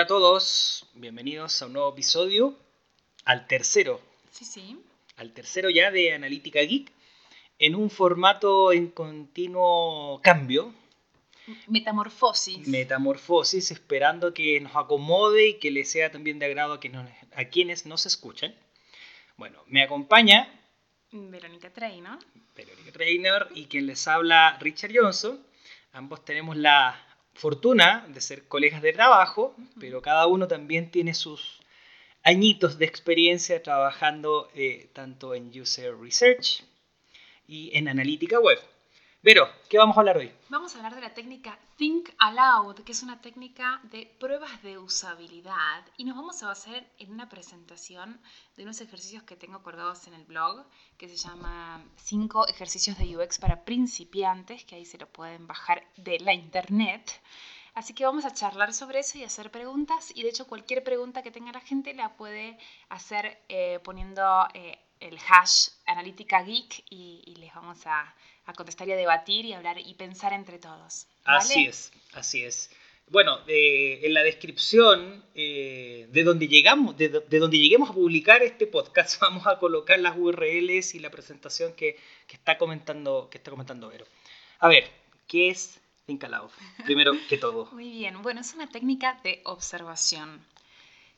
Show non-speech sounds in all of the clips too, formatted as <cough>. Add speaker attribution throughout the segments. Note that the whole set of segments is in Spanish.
Speaker 1: Hola a todos, bienvenidos a un nuevo episodio, al tercero,
Speaker 2: Sí, sí.
Speaker 1: al tercero ya de Analítica Geek, en un formato en continuo cambio,
Speaker 2: Metamorfosis.
Speaker 1: metamorfosis, esperando que nos acomode y que le sea también de agrado a, que nos- a quienes nos escuchan. Bueno, me acompaña
Speaker 2: Verónica Trainer.
Speaker 1: Verónica Trainer y quien les habla Richard Johnson. Ambos tenemos la fortuna de ser colegas de trabajo, pero cada uno también tiene sus añitos de experiencia trabajando eh, tanto en User Research y en analítica web. Vero, ¿qué vamos a hablar hoy?
Speaker 2: Vamos a hablar de la técnica Think Aloud, que es una técnica de pruebas de usabilidad. Y nos vamos a basar en una presentación de unos ejercicios que tengo colgados en el blog, que se llama 5 ejercicios de UX para principiantes, que ahí se lo pueden bajar de la internet. Así que vamos a charlar sobre eso y hacer preguntas. Y de hecho, cualquier pregunta que tenga la gente la puede hacer eh, poniendo eh, el hash analítica geek y, y les vamos a, a contestar y a debatir y hablar y pensar entre todos. ¿vale?
Speaker 1: Así es, así es. Bueno, eh, en la descripción eh, de donde llegamos, de, de donde lleguemos a publicar este podcast, <laughs> vamos a colocar las URLs y la presentación que, que está comentando, que está comentando Vero. A ver, ¿qué es Think? Primero que todo. <laughs>
Speaker 2: Muy bien, bueno, es una técnica de observación.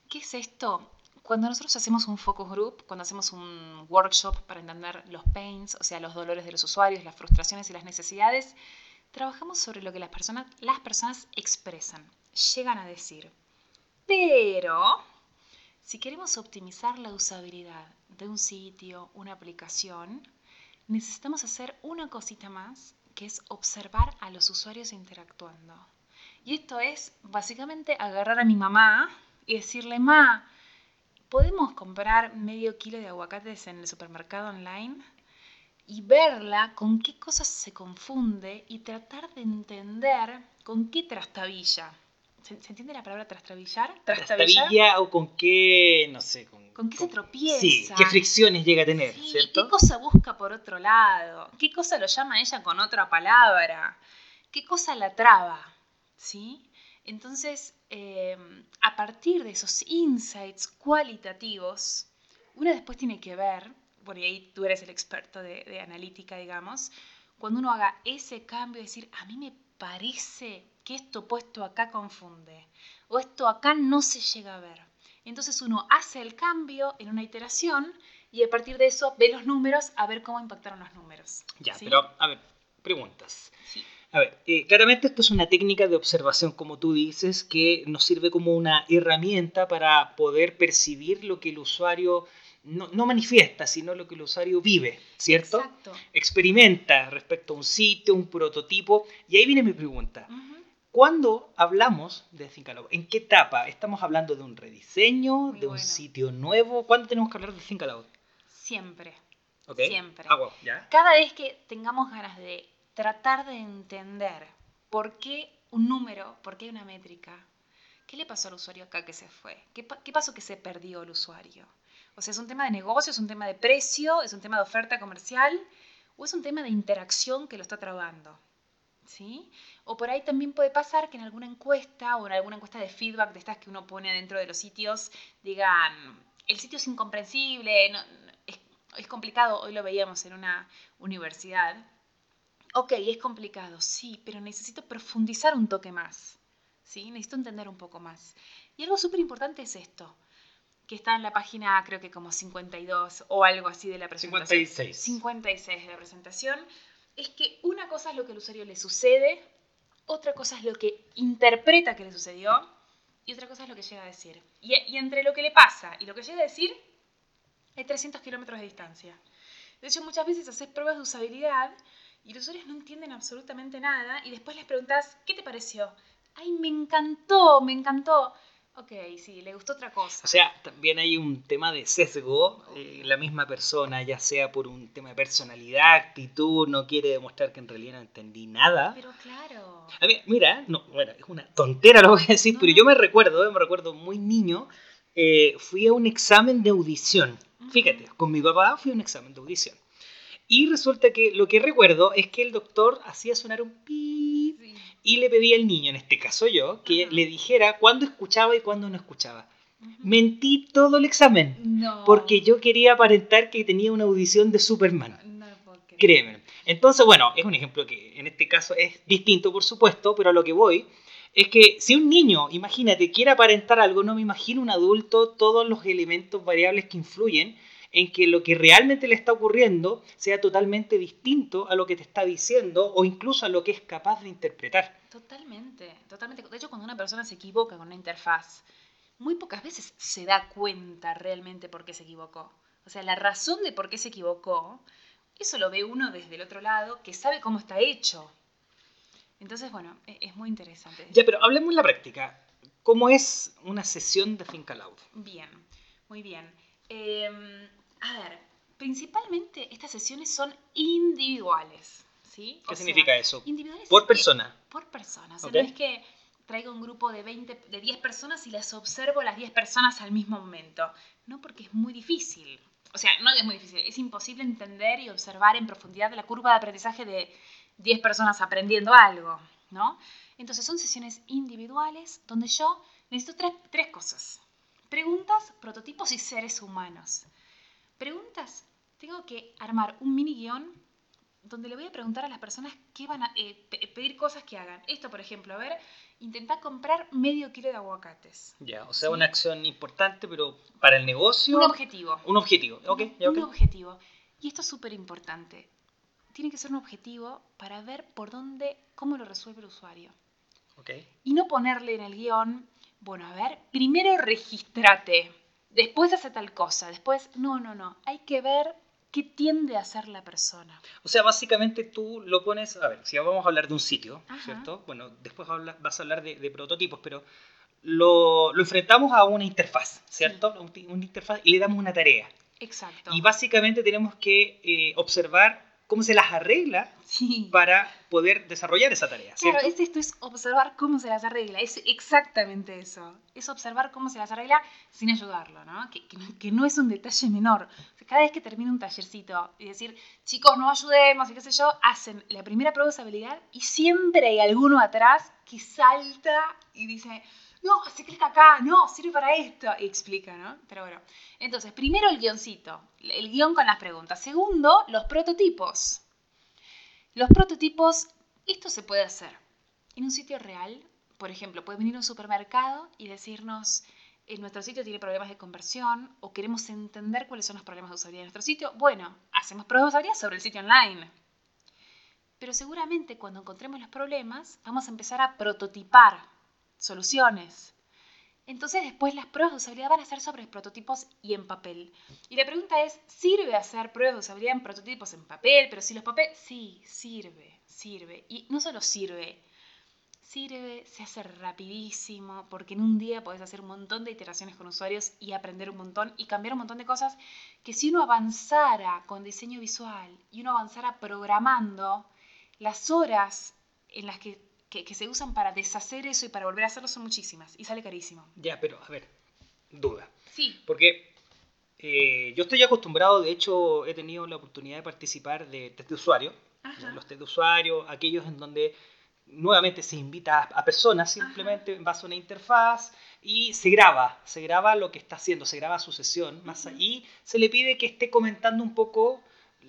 Speaker 2: ¿Qué es esto? Cuando nosotros hacemos un focus group, cuando hacemos un workshop para entender los pains, o sea, los dolores de los usuarios, las frustraciones y las necesidades, trabajamos sobre lo que las personas, las personas expresan, llegan a decir. Pero, si queremos optimizar la usabilidad de un sitio, una aplicación, necesitamos hacer una cosita más, que es observar a los usuarios interactuando. Y esto es básicamente agarrar a mi mamá y decirle, ma, ¿podemos comprar medio kilo de aguacates en el supermercado online? Y verla con qué cosas se confunde y tratar de entender con qué trastabilla. ¿Se, se entiende la palabra trastabillar?
Speaker 1: ¿Trastabilla o con qué, no sé, con,
Speaker 2: ¿Con qué se tropieza?
Speaker 1: Sí, qué fricciones llega a tener,
Speaker 2: Sí,
Speaker 1: ¿cierto?
Speaker 2: ¿Qué cosa busca por otro lado? ¿Qué cosa lo llama ella con otra palabra? ¿Qué cosa la traba? ¿Sí? Entonces, eh, a partir de esos insights cualitativos, uno después tiene que ver, por ahí tú eres el experto de, de analítica, digamos, cuando uno haga ese cambio, decir, a mí me parece que esto puesto acá confunde, o esto acá no se llega a ver. Entonces uno hace el cambio en una iteración y a partir de eso ve los números a ver cómo impactaron los números.
Speaker 1: Ya,
Speaker 2: ¿sí?
Speaker 1: pero a ver, preguntas.
Speaker 2: Sí.
Speaker 1: A ver, eh, claramente esto es una técnica de observación, como tú dices, que nos sirve como una herramienta para poder percibir lo que el usuario no, no manifiesta, sino lo que el usuario vive, ¿cierto?
Speaker 2: Exacto.
Speaker 1: Experimenta respecto a un sitio, un prototipo. Y ahí viene mi pregunta. ¿Cuándo hablamos de Think Aloud? ¿En qué etapa? ¿Estamos hablando de un rediseño,
Speaker 2: Muy
Speaker 1: de un sitio nuevo? ¿Cuándo tenemos que hablar de Think Aloud?
Speaker 2: Siempre. Siempre.
Speaker 1: Ah, wow, ¿ya?
Speaker 2: Cada vez que tengamos ganas de tratar de entender por qué un número, por qué una métrica, ¿qué le pasó al usuario acá que se fue? ¿Qué, qué pasó que se perdió el usuario? O sea, ¿es un tema de negocio, es un tema de precio, es un tema de oferta comercial o es un tema de interacción que lo está trabando? ¿Sí? O por ahí también puede pasar que en alguna encuesta o en alguna encuesta de feedback de estas que uno pone dentro de los sitios digan, el sitio es incomprensible, no- es complicado, hoy lo veíamos en una universidad. Ok, es complicado, sí, pero necesito profundizar un toque más. ¿sí? Necesito entender un poco más. Y algo súper importante es esto, que está en la página creo que como 52 o algo así de la presentación.
Speaker 1: 56.
Speaker 2: 56 de la presentación. Es que una cosa es lo que al usuario le sucede, otra cosa es lo que interpreta que le sucedió y otra cosa es lo que llega a decir. Y, y entre lo que le pasa y lo que llega a decir hay 300 kilómetros de distancia. De hecho, muchas veces haces pruebas de usabilidad y los usuarios no entienden absolutamente nada y después les preguntas, ¿qué te pareció? Ay, me encantó, me encantó. Ok, sí, le gustó otra cosa.
Speaker 1: O sea, también hay un tema de sesgo. eh, la misma persona, ya sea por un tema de personalidad, actitud, no quiere demostrar que en realidad no entendí nada.
Speaker 2: Pero claro.
Speaker 1: A ver, mira, no, bueno, es una tontera lo voy a decir,
Speaker 2: No,
Speaker 1: pero yo me recuerdo, eh, me recuerdo muy niño, eh, fui a un examen de audición. Fíjate, con mi papá fui a un examen de audición. Y resulta que lo que recuerdo es que el doctor hacía sonar un pi
Speaker 2: Sí.
Speaker 1: y le pedí al niño, en este caso yo, que le dijera cuándo escuchaba y cuándo no escuchaba. Mentí todo el examen,
Speaker 2: No.
Speaker 1: porque yo quería aparentar que tenía una audición de Superman.
Speaker 2: No creer.
Speaker 1: Créeme. Entonces, bueno, es un ejemplo que en este caso es distinto, por supuesto, pero a lo que voy es que si un niño, imagínate, quiere aparentar algo, no me imagino un adulto todos los elementos variables que influyen en que lo que realmente le está ocurriendo sea totalmente distinto a lo que te está diciendo o incluso a lo que es capaz de interpretar.
Speaker 2: Totalmente, totalmente. De hecho, cuando una persona se equivoca con una interfaz, muy pocas veces se da cuenta realmente por qué se equivocó. O sea, la razón de por qué se equivocó, eso lo ve uno desde el otro lado, que sabe cómo está hecho. Entonces, bueno, e- es muy interesante.
Speaker 1: Ya, pero hablemos en la práctica. ¿Cómo es una sesión de Think Aloud?
Speaker 2: Bien, muy bien. Eh, a ver, principalmente estas sesiones son individuales, ¿sí?
Speaker 1: ¿Qué
Speaker 2: O sea,
Speaker 1: significa eso?
Speaker 2: Individuales
Speaker 1: Por
Speaker 2: que-
Speaker 1: persona.
Speaker 2: por persona. O sea, no es que traiga un grupo de 20, de 10 personas y las observo a las 10 personas al mismo momento. No, porque es muy difícil. O sea, no es muy difícil, es imposible entender y observar en profundidad la curva de aprendizaje de 10 personas aprendiendo algo, ¿no? Entonces son sesiones individuales donde yo necesito tres, tres cosas. Preguntas, prototipos y seres humanos. Preguntas, tengo que armar un mini guion donde le voy a preguntar a las personas qué van a eh, pe- pedir cosas que hagan. Esto, por ejemplo, a ver, intentar comprar medio kilo de aguacates.
Speaker 1: Ya, o sea,
Speaker 2: Sí.
Speaker 1: una acción importante, pero para el negocio.
Speaker 2: Un objetivo.
Speaker 1: Un objetivo. Ok,
Speaker 2: Un-
Speaker 1: ya,
Speaker 2: un objetivo. Y esto es súper importante. Tiene que ser un objetivo para ver por dónde, cómo lo resuelve el usuario.
Speaker 1: Ok.
Speaker 2: Y no ponerle en el guion, bueno, a ver, primero regístrate, después hace tal cosa, después, no, no, no. Hay que ver qué tiende a hacer la persona.
Speaker 1: O sea, básicamente tú lo pones, a ver, si vamos a hablar de un sitio,
Speaker 2: Ajá.
Speaker 1: ¿cierto? Bueno, después habla- vas a hablar de, de prototipos, pero lo, lo enfrentamos a una interfaz, ¿cierto? Un- Una interfaz y le damos una tarea.
Speaker 2: Exacto.
Speaker 1: Y básicamente tenemos que eh, observar cómo se las arregla
Speaker 2: Sí.
Speaker 1: para poder desarrollar esa tarea, ¿cierto?
Speaker 2: Claro, es esto, es observar cómo se las arregla, es exactamente eso. Es observar cómo se las arregla sin ayudarlo, ¿no? Que, que no- que no es un detalle menor. O sea, cada vez que termina un tallercito y decir, chicos, no ayudemos y qué sé yo, hacen la primera prueba de usabilidad y siempre hay alguno atrás que salta y dice, no, se clica acá, no, sirve para esto, y explica, ¿no? Pero bueno, entonces, primero el guioncito, el guion con las preguntas. Segundo, los prototipos. Los prototipos, esto se puede hacer en un sitio real. Por ejemplo, puede venir a un supermercado y decirnos, en nuestro sitio tiene problemas de conversión o queremos entender cuáles son los problemas de usabilidad de nuestro sitio. Bueno, hacemos pruebas de usabilidad sobre el sitio online. Pero seguramente cuando encontremos los problemas, vamos a empezar a prototipar soluciones. Entonces después las pruebas de usabilidad van a ser sobre prototipos y en papel. Y la pregunta es, ¿sirve hacer pruebas de usabilidad en prototipos en papel? Pero si los papeles... Sí, sirve, sirve. Y no solo sirve, sirve, se hace rapidísimo, porque en un día podés hacer un montón de iteraciones con usuarios y aprender un montón y cambiar un montón de cosas que si uno avanzara con diseño visual y uno avanzara programando, las horas en las que, que- que se usan para deshacer eso y para volver a hacerlo son muchísimas y sale carísimo.
Speaker 1: Ya, pero a ver, duda.
Speaker 2: Sí.
Speaker 1: Porque eh, yo estoy acostumbrado, de hecho he tenido la oportunidad de participar de test de usuario,
Speaker 2: Ajá.
Speaker 1: los test de usuario, aquellos en donde nuevamente se invita a, personas simplemente en base a una interfaz y se graba, se graba lo que está haciendo, se graba su sesión más y se le pide que esté comentando un poco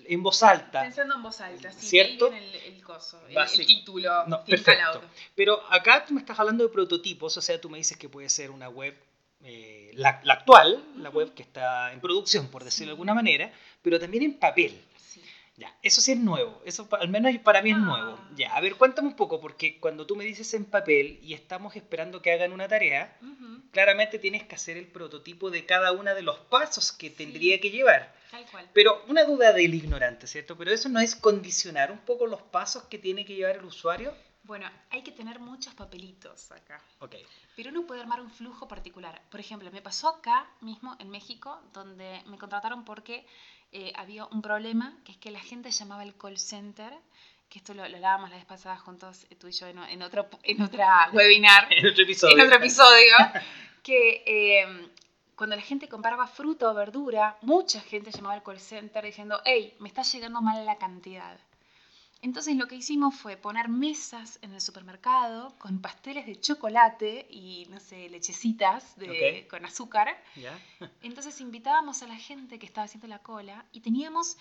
Speaker 1: en voz alta.
Speaker 2: Pensando en voz alta, sí.
Speaker 1: ¿Cierto?
Speaker 2: el, el coso, el, título.
Speaker 1: No, perfecto. Pero acá tú me estás hablando de prototipos, o sea, tú me dices que puede ser una web, eh, la, la actual, la web que está en producción, por decirlo de alguna manera, pero también en papel. Ya, eso sí es nuevo, eso al menos para mí es
Speaker 2: Ah.
Speaker 1: nuevo. Ya, a ver, cuéntame un poco, porque cuando tú me dices en papel y estamos esperando que hagan una tarea, claramente tienes que hacer el prototipo de cada uno de los pasos que
Speaker 2: Sí.
Speaker 1: tendría que llevar.
Speaker 2: Tal cual.
Speaker 1: Pero una duda del ignorante, ¿cierto? Pero eso no es condicionar un poco los pasos que tiene que llevar el usuario.
Speaker 2: Bueno, hay que tener muchos papelitos acá.
Speaker 1: Ok.
Speaker 2: Pero uno puede armar un flujo particular. Por ejemplo, me pasó acá mismo en México, donde me contrataron porque eh, había un problema, que es que la gente llamaba al call center, que esto lo, lo hablábamos la vez pasada juntos, eh, tú y yo, en, en otro, en otra <laughs> webinar,
Speaker 1: En otro episodio.
Speaker 2: en otro episodio, <laughs> que eh, cuando la gente compraba fruta o verdura, mucha gente llamaba al call center diciendo, hey, me está llegando mal la cantidad. Entonces lo que hicimos fue poner mesas en el supermercado con pasteles de chocolate y, no sé, lechecitas de, con azúcar. <laughs> Entonces invitábamos a la gente que estaba haciendo la cola y teníamos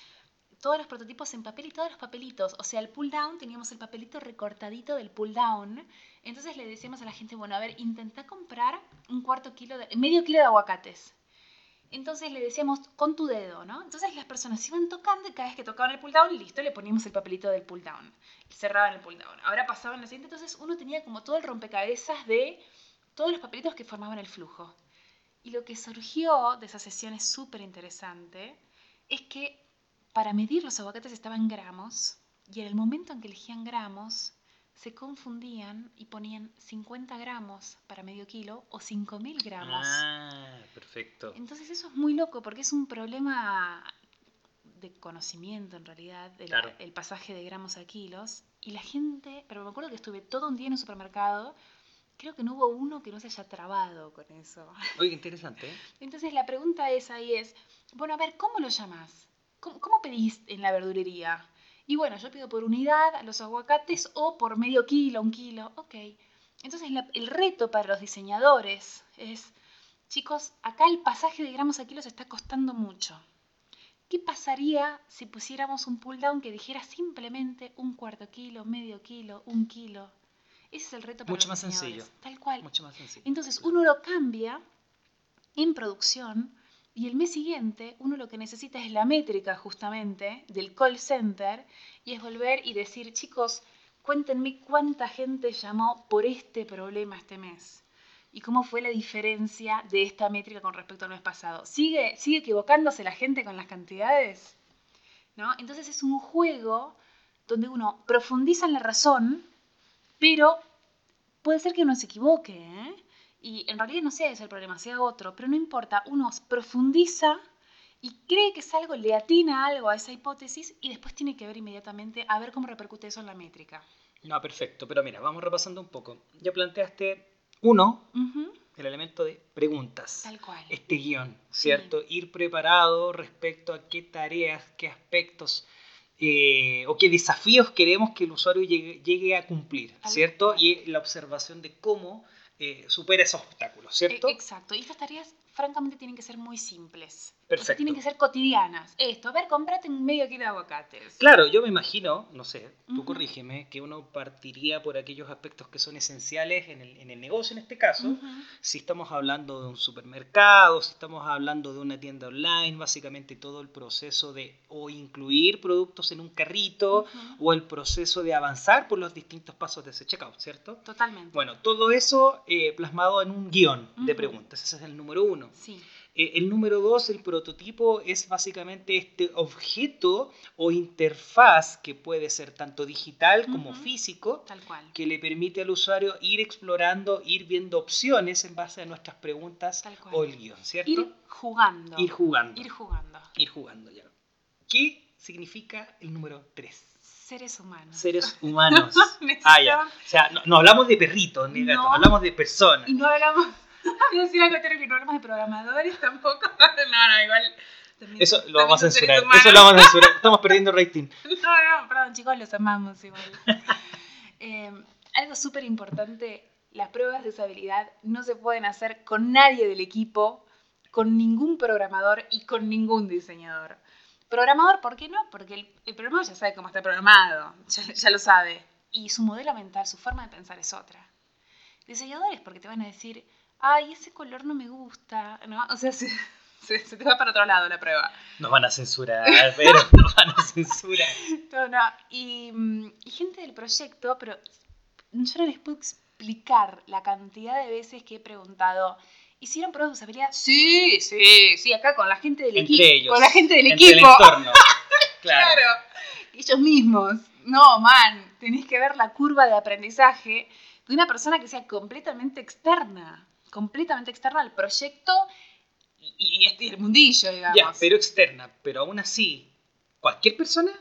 Speaker 2: todos los prototipos en papel y todos los papelitos. O sea, el pull down, teníamos el papelito recortadito del pull down. Entonces le decíamos a la gente, bueno, a ver, intenta comprar un cuarto kilo, de, medio kilo de aguacates. Entonces le decíamos con tu dedo, ¿no? Entonces las personas iban tocando y cada vez que tocaban el pull down, listo, le poníamos el papelito del pull down. Cerraban el pull down. Ahora pasaban la siguiente, entonces uno tenía como todo el rompecabezas de todos los papelitos que formaban el flujo. Y lo que surgió de esa sesión es súper interesante, es que para medir los aguacates estaban gramos y en el momento en que elegían gramos se confundían y ponían 50 gramos para medio kilo o 5.000 gramos.
Speaker 1: Ah, perfecto.
Speaker 2: Entonces eso es muy loco porque es un problema de conocimiento en realidad, del
Speaker 1: Claro.
Speaker 2: el pasaje de gramos a kilos. Y la gente, pero me acuerdo que estuve todo un día en un supermercado, creo que no hubo uno que no se haya trabado con eso. <laughs>
Speaker 1: Oye, qué interesante. ¿eh?
Speaker 2: Entonces la pregunta es ahí es, bueno, a ver, ¿cómo lo llamás? ¿Cómo, cómo pedís en la verdulería? Y bueno, yo pido por unidad los aguacates o por medio kilo, un kilo, ok. Entonces la- el reto para los diseñadores es, chicos, acá el pasaje de gramos a kilos está costando mucho. ¿Qué pasaría si pusiéramos un pull down que dijera simplemente un cuarto kilo, medio kilo, un kilo? Ese es el reto para
Speaker 1: Mucho
Speaker 2: los
Speaker 1: más sencillo.
Speaker 2: Tal cual.
Speaker 1: Mucho más sencillo.
Speaker 2: Entonces uno lo cambia en producción y el mes siguiente uno lo que necesita es la métrica justamente del call center y es volver y decir, chicos, cuéntenme cuánta gente llamó por este problema este mes y cómo fue la diferencia de esta métrica con respecto al mes pasado. ¿Sigue, sigue equivocándose la gente con las cantidades? ¿No? Entonces es un juego donde uno profundiza en la razón, pero puede ser que uno se equivoque, ¿eh? Y en realidad no sea ese el problema, sea otro, pero no importa, uno profundiza y cree que es algo, le atina algo a esa hipótesis y después tiene que ver inmediatamente a ver cómo repercute eso en la métrica.
Speaker 1: No, perfecto. Pero mira, vamos repasando un poco. Ya planteaste uno, el elemento de preguntas.
Speaker 2: Tal cual.
Speaker 1: Este guion,
Speaker 2: Sí.
Speaker 1: ¿cierto? Ir preparado respecto a qué tareas, qué aspectos eh, o qué desafíos queremos que el usuario llegue, llegue a cumplir,
Speaker 2: Tal
Speaker 1: ¿cierto?
Speaker 2: cual.
Speaker 1: Y la observación de cómo eh, supera esos obstáculos, ¿cierto?
Speaker 2: E- Exacto. Y estas tareas, francamente, tienen que ser muy simples. O sea,
Speaker 1: Perfecto.
Speaker 2: tienen que ser cotidianas. Esto, a ver, comprate un medio kilo de aguacates.
Speaker 1: Claro, yo me imagino, no sé, tú
Speaker 2: Ujú.
Speaker 1: corrígeme, que uno partiría por aquellos aspectos que son esenciales en el, en el negocio en este caso.
Speaker 2: Ujú.
Speaker 1: Si estamos hablando de un supermercado, si estamos hablando de una tienda online, básicamente todo el proceso de o incluir productos en un carrito
Speaker 2: Ujú.
Speaker 1: o el proceso de avanzar por los distintos pasos de ese checkout, ¿cierto?
Speaker 2: Totalmente.
Speaker 1: Bueno, todo eso eh, plasmado en un guion de preguntas, ese es el número uno.
Speaker 2: Sí.
Speaker 1: Eh, el número dos, el prototipo, es básicamente este objeto o interfaz que puede ser tanto digital como
Speaker 2: Ujú.
Speaker 1: físico,
Speaker 2: Tal cual.
Speaker 1: que le permite al usuario ir explorando, ir viendo opciones en base a nuestras preguntas o el guion, ¿cierto?
Speaker 2: Ir jugando.
Speaker 1: Ir jugando.
Speaker 2: Ir jugando.
Speaker 1: Ir jugando, ya. ¿Qué significa el número 3?
Speaker 2: Seres humanos.
Speaker 1: Seres <laughs> humanos. <laughs> Ah, ya. O sea, no, no hablamos de perritos ni gatos,
Speaker 2: No.
Speaker 1: hablamos de personas.
Speaker 2: Y no hablamos. A decir algo no hablamos de programadores tampoco. <laughs> No, no, igual. también-
Speaker 1: Eso lo vamos a censurar. Eso lo vamos a censurar. Estamos perdiendo rating. <laughs>
Speaker 2: No, no, perdón, chicos, los amamos igual. <laughs> Eh, algo súper importante: las pruebas de usabilidad no se pueden hacer con nadie del equipo, con ningún programador y con ningún diseñador. Programador, ¿por qué no? Porque el, el programador ya sabe cómo está programado, ya, ya lo sabe. Y su modelo mental, su forma de pensar es otra. Diseñadores, porque te van a decir, ay, ese color no me gusta, ¿no? O sea, <laughs> se, se- se te va para otro lado la prueba.
Speaker 1: Nos van a censurar, pero <laughs> nos van a censurar.
Speaker 2: No, no. Y, mm, y gente del proyecto, pero yo no les puedo explicar la cantidad de veces que he preguntado, ¿hicieron pruebas de usabilidad? Sí, sí, sí, acá con la gente del equipo.
Speaker 1: ellos.
Speaker 2: Con la gente del
Speaker 1: Entre
Speaker 2: equipo.
Speaker 1: el entorno. <laughs> Claro.
Speaker 2: Claro. Ellos mismos. No, man, tenés que ver la curva de aprendizaje de una persona que sea completamente externa, completamente externa al proyecto y, y este el mundillo, digamos.
Speaker 1: Ya, pero externa. Pero aún así, ¿cualquier persona?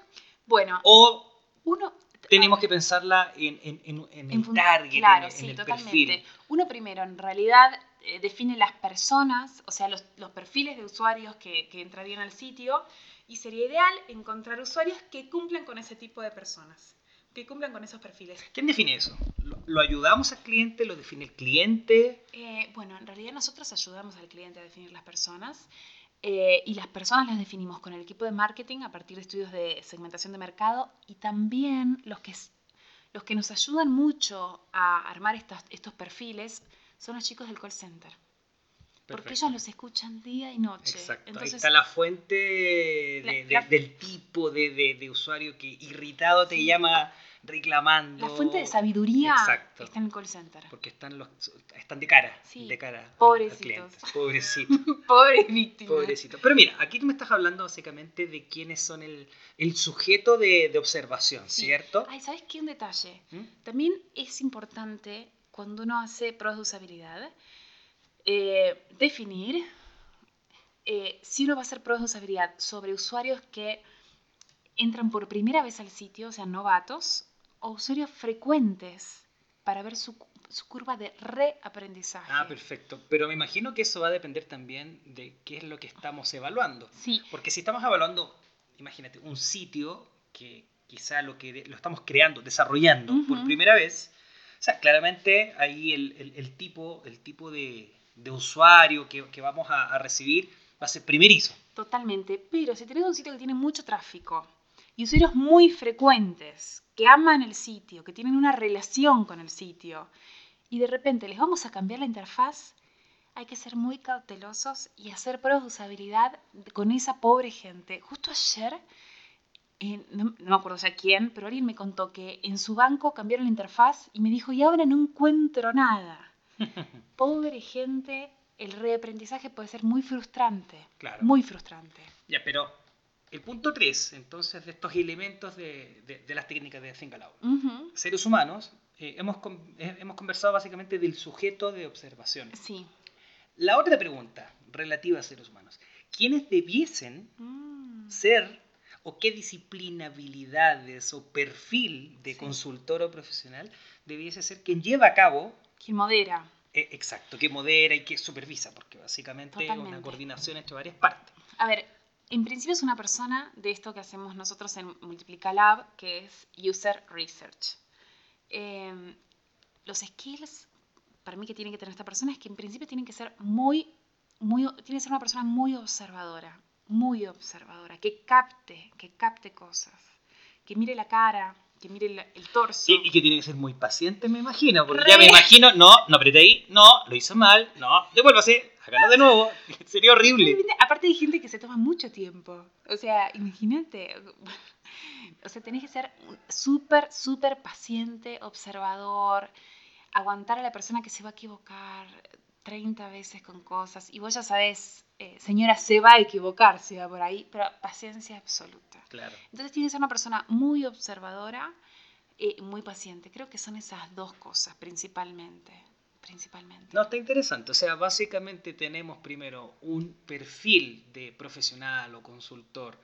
Speaker 2: bueno,
Speaker 1: ¿O
Speaker 2: uno
Speaker 1: tenemos que pensarla en, en, en, en el
Speaker 2: fun-
Speaker 1: target,
Speaker 2: claro,
Speaker 1: en
Speaker 2: sí,
Speaker 1: el
Speaker 2: totalmente.
Speaker 1: perfil?
Speaker 2: Uno primero, en realidad, eh, define las personas, o sea, los, los perfiles de usuarios que, que entrarían al sitio, Y sería ideal encontrar usuarios que cumplan con ese tipo de personas, que cumplan con esos perfiles.
Speaker 1: ¿Quién define eso? ¿Lo, lo ayudamos al cliente? ¿Lo define el cliente?
Speaker 2: Eh, bueno, en realidad nosotros ayudamos al cliente a definir las personas. eh, y las personas las definimos con el equipo de marketing a partir de estudios de segmentación de mercado y también los que, los que nos ayudan mucho a armar estas- estos perfiles son los chicos del call center. Porque ellos los escuchan día y noche.
Speaker 1: Exacto.
Speaker 2: Entonces,
Speaker 1: Ahí está la fuente de-
Speaker 2: La-
Speaker 1: de-
Speaker 2: la-
Speaker 1: del tipo de, de- usuario que irritado te
Speaker 2: Sí.
Speaker 1: llama reclamando.
Speaker 2: la fuente de sabiduría
Speaker 1: Exacto.
Speaker 2: está en el call center.
Speaker 1: Porque están, los, están de cara.
Speaker 2: Sí.
Speaker 1: De cara.
Speaker 2: Pobrecitos.
Speaker 1: cliente. Pobrecito. <laughs>
Speaker 2: Pobres víctimas.
Speaker 1: Pobrecito. Pero mira, aquí tú me estás hablando básicamente de quiénes son el, el sujeto de, de observación,
Speaker 2: Sí.
Speaker 1: ¿cierto?
Speaker 2: Ay, ¿sabes qué? Un detalle.
Speaker 1: ¿Mm?
Speaker 2: También es importante cuando uno hace pruebas de usabilidad eh, definir eh, si uno va a hacer pruebas de usabilidad sobre usuarios que entran por primera vez al sitio, o sea, novatos, o usuarios frecuentes para ver su, su curva de reaprendizaje.
Speaker 1: Ah, perfecto. Pero me imagino que eso va a depender también de qué es lo que estamos evaluando.
Speaker 2: Sí,
Speaker 1: Porque si estamos evaluando, imagínate, un sitio que quizá lo que lo estamos creando, desarrollando por primera vez, o sea, claramente ahí el, el- el tipo, el tipo de, de usuario que, vamos a, a recibir va a ser primerizo.
Speaker 2: Totalmente, pero si tenés un sitio que tiene mucho tráfico y usuarios muy frecuentes que aman el sitio, que tienen una relación con el sitio, y de repente les vamos a cambiar la interfaz, hay que ser muy cautelosos y hacer pruebas de usabilidad con esa pobre gente. Justo ayer, eh, no, no me acuerdo ya quién, pero alguien me contó que en su banco cambiaron la interfaz y me dijo, y ahora no encuentro nada. <laughs> Pobre gente, el reaprendizaje puede ser muy frustrante.
Speaker 1: Claro.
Speaker 2: Muy frustrante.
Speaker 1: Ya, pero el punto 3, entonces, de estos elementos de, de- de las técnicas de Think Aloud. Seres humanos, eh, hemos, eh, hemos conversado básicamente del sujeto de observación.
Speaker 2: Sí.
Speaker 1: La otra pregunta relativa a seres humanos. ¿Quiénes debiesen
Speaker 2: Mm,
Speaker 1: ser o qué disciplina, habilidades o perfil de
Speaker 2: Sí.
Speaker 1: consultor o profesional debiese ser quien lleva a cabo,
Speaker 2: Quien modera.
Speaker 1: eh, exacto, que modera y que supervisa, porque básicamente es una coordinación entre varias partes.
Speaker 2: A ver, en principio es una persona de esto que hacemos nosotros en Multiplica Lab, que es User Research. Eh, los skills, para mí que tiene que tener esta persona, es que en principio tienen que ser muy, muy, tiene que ser una persona muy observadora, muy observadora, que capte, que capte cosas, que mire la cara, que mire el, el torso.
Speaker 1: Y, y que tiene que ser muy paciente, me imagino, porque
Speaker 2: Re.
Speaker 1: ya me imagino, no, no apreté ahí, no, lo hizo mal, no, devuélvase, hágalo de nuevo, <laughs> sería horrible.
Speaker 2: Aparte hay gente que se toma mucho tiempo. O sea, imagínate. O sea, tenés que ser súper, súper paciente, observador, aguantar a la persona que se va a equivocar 30 veces con cosas. Y vos ya sabés, eh, señora, se va a equivocar, se va por ahí, pero paciencia absoluta.
Speaker 1: Claro.
Speaker 2: Entonces tiene que ser una persona muy observadora y muy paciente. Creo que son esas dos cosas principalmente. Principalmente.
Speaker 1: No, está interesante. O sea, básicamente tenemos primero un perfil de profesional o consultor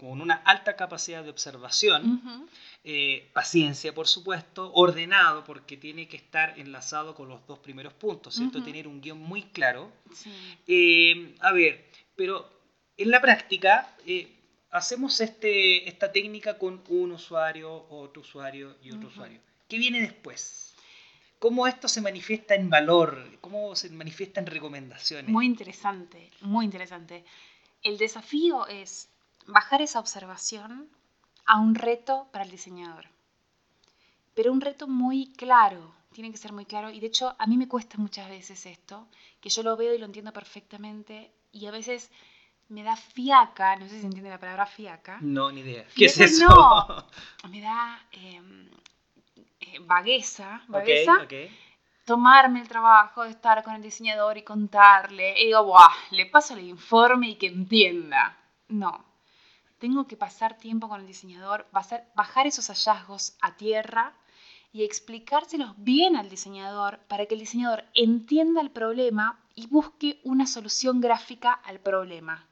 Speaker 1: con una alta capacidad de observación, eh, paciencia, por supuesto, ordenado, porque tiene que estar enlazado con los dos primeros puntos, ¿cierto?
Speaker 2: Ujú.
Speaker 1: Tener un guion muy claro.
Speaker 2: Sí.
Speaker 1: Eh, a ver, pero en la práctica eh, hacemos este, esta técnica con un usuario, otro usuario y otro usuario. ¿Qué viene después? ¿Cómo esto se manifiesta en valor? ¿Cómo se manifiesta en recomendaciones?
Speaker 2: Muy interesante, muy interesante. El desafío es bajar esa observación a un reto para el diseñador. Pero un reto muy claro, tiene que ser muy claro. Y de hecho, a mí me cuesta muchas veces esto, que yo lo veo y lo entiendo perfectamente. Y a veces me da fiaca, no sé si se entiende la palabra fiaca.
Speaker 1: No, ni idea. ¿Qué es eso?
Speaker 2: no. <laughs> Me da eh, eh, vagueza, vagueza
Speaker 1: ok.
Speaker 2: tomarme el trabajo de estar con el diseñador y contarle, y digo, Buah, le paso el informe y que entienda. No, tengo que pasar tiempo con el diseñador, bajar esos hallazgos a tierra y explicárselos bien al diseñador para que el diseñador entienda el problema y busque una solución gráfica al problema.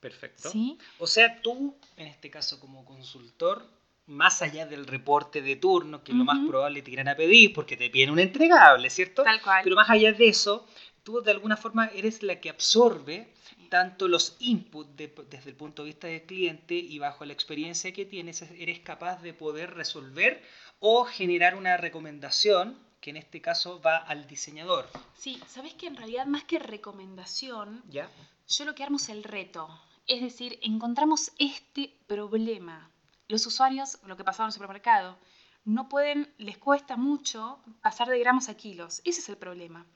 Speaker 1: Perfecto.
Speaker 2: ¿Sí?
Speaker 1: O sea, tú, en este caso como consultor, más allá del reporte de turno, que lo más probable te irán a pedir porque te piden un entregable, ¿cierto?
Speaker 2: Tal cual.
Speaker 1: Pero más allá de eso, tú de alguna forma eres la que absorbe tanto los inputs desde el punto de vista del cliente y bajo la experiencia que tienes, eres capaz de poder resolver o generar una recomendación que en este caso va al diseñador.
Speaker 2: Sí, sabes que en realidad más que recomendación,
Speaker 1: ¿Ya?
Speaker 2: yo lo que armo es el reto. Es decir, encontramos este problema. Los usuarios, lo que pasaba en el supermercado, no pueden, les cuesta mucho pasar de gramos a kilos. Ese es el problema.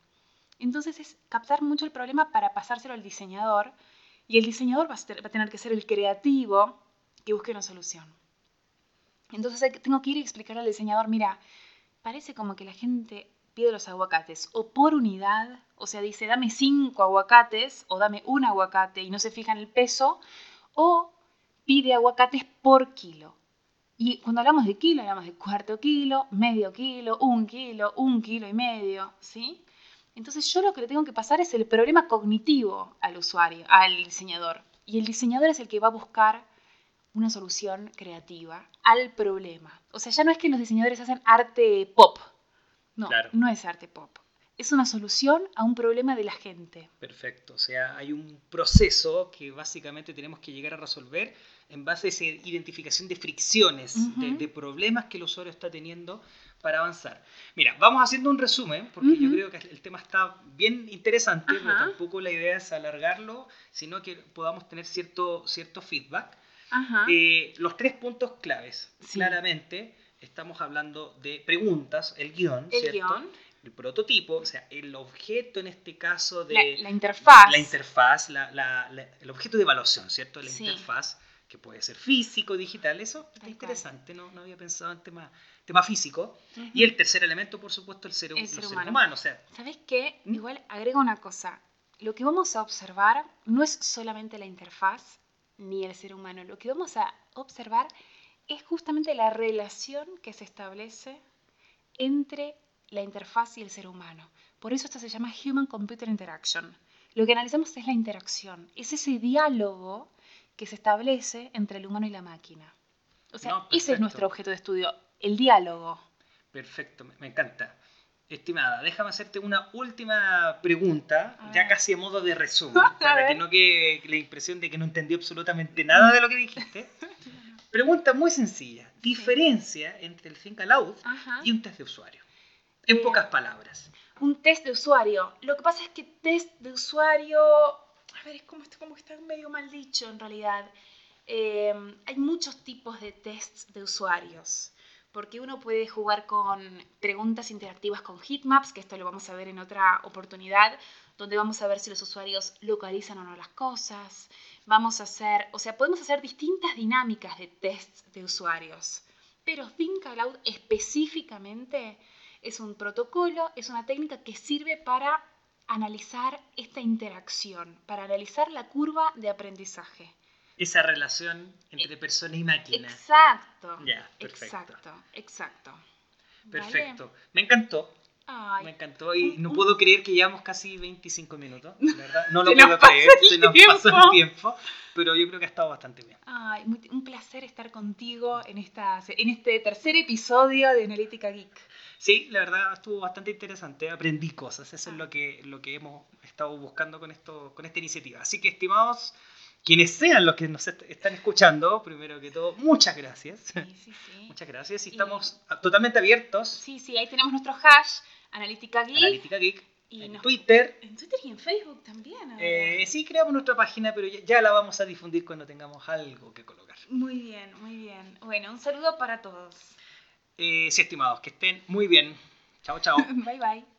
Speaker 2: Entonces es captar mucho el problema para pasárselo al diseñador y el diseñador va a tener que ser el creativo que busque una solución. Entonces tengo que ir y explicarle al diseñador, mira, parece como que la gente pide los aguacates o por unidad, o sea, dice, dame cinco aguacates o dame un aguacate y no se fija en el peso, o pide aguacates por kilo. Y cuando hablamos de kilo, hablamos de cuarto kilo, medio kilo, un kilo, un kilo y medio, ¿sí? Entonces yo lo que le tengo que pasar es el problema cognitivo al usuario, al diseñador. Y el diseñador es el que va a buscar una solución creativa al problema. O sea, ya no es que los diseñadores hacen arte pop. No, no es arte pop. Es una solución a un problema de la gente.
Speaker 1: Perfecto. O sea, hay un proceso que básicamente tenemos que llegar a resolver en base a esa identificación de fricciones, de, problemas que el usuario está teniendo para avanzar. Mira, vamos haciendo un resumen, porque yo creo que el tema está bien interesante, pero tampoco la idea es alargarlo, sino que podamos tener cierto, cierto feedback. Eh, los tres puntos claves, claramente, estamos hablando de preguntas, el guion, el Guión. El prototipo, o sea, el objeto en este caso de...
Speaker 2: La, interfaz.
Speaker 1: La interfaz, el objeto de evaluación, ¿cierto? La interfaz que puede ser físico, digital, eso está interesante, no, no había pensado en tema, tema físico. Y el tercer elemento, por supuesto, el ser, humano. O sea,
Speaker 2: ¿Sabes qué? ¿Mm? Igual agrego una cosa. Lo que vamos a observar no es solamente la interfaz ni el ser humano. Lo que vamos a observar es justamente la relación que se establece entre la interfaz y el ser humano. Por eso esto se llama Human Computer Interaction. Lo que analizamos es la interacción, es ese diálogo que se establece entre el humano y la máquina. O sea, ese es nuestro objeto de estudio, el diálogo.
Speaker 1: Perfecto, me encanta. Estimada, déjame hacerte una última pregunta, ya casi a modo de resumen, <laughs> para que no quede la impresión de que no entendí absolutamente nada de lo que dijiste. <laughs> Pregunta muy sencilla. Diferencia entre el Think Aloud y un test de usuario. En pocas palabras.
Speaker 2: Un test de usuario. Lo que pasa es que test de usuario a ver, es como, como que está medio mal dicho en realidad. Em, hay muchos tipos de tests de usuarios, porque uno puede jugar con preguntas interactivas con heatmaps, que esto lo vamos a ver en otra oportunidad, donde vamos a ver si los usuarios localizan o no las cosas. Vamos a hacer, o sea, podemos hacer distintas dinámicas de tests de usuarios. Pero Think Aloud específicamente es un protocolo, es una técnica que sirve para analizar esta interacción, para analizar la curva de aprendizaje.
Speaker 1: Esa relación entre eh, persona y máquina.
Speaker 2: Exacto. Ya, perfecto. Exacto, exacto.
Speaker 1: Perfecto. Me encantó. me encantó y no puedo creer que llevamos casi 25 minutos, ¿verdad? No <laughs> lo puedo creer, se nos pasó el tiempo, pero yo creo que ha estado bastante bien.
Speaker 2: Ay, un placer estar contigo en, esta, en este tercer episodio de Analítica Geek.
Speaker 1: Sí, la verdad estuvo bastante interesante, aprendí cosas, eso es ah. lo que, lo que hemos estado buscando con, esto, con esta iniciativa. Así que, estimados, quienes sean los que nos están escuchando, primero que todo, muchas gracias. Sí, sí, sí. <laughs> muchas gracias y, estamos totalmente abiertos.
Speaker 2: Sí, sí, ahí tenemos nuestro hash, Analítica Geek.
Speaker 1: Analítica Geek. Y en Twitter.
Speaker 2: En Twitter y en Facebook también.
Speaker 1: Eh, sí, creamos nuestra página, pero ya, la vamos a difundir cuando tengamos algo que colocar.
Speaker 2: Muy bien, muy bien. Bueno, un saludo para todos.
Speaker 1: Eh, sí, estimados, que estén muy bien. Chao, chao. <laughs>
Speaker 2: bye, bye.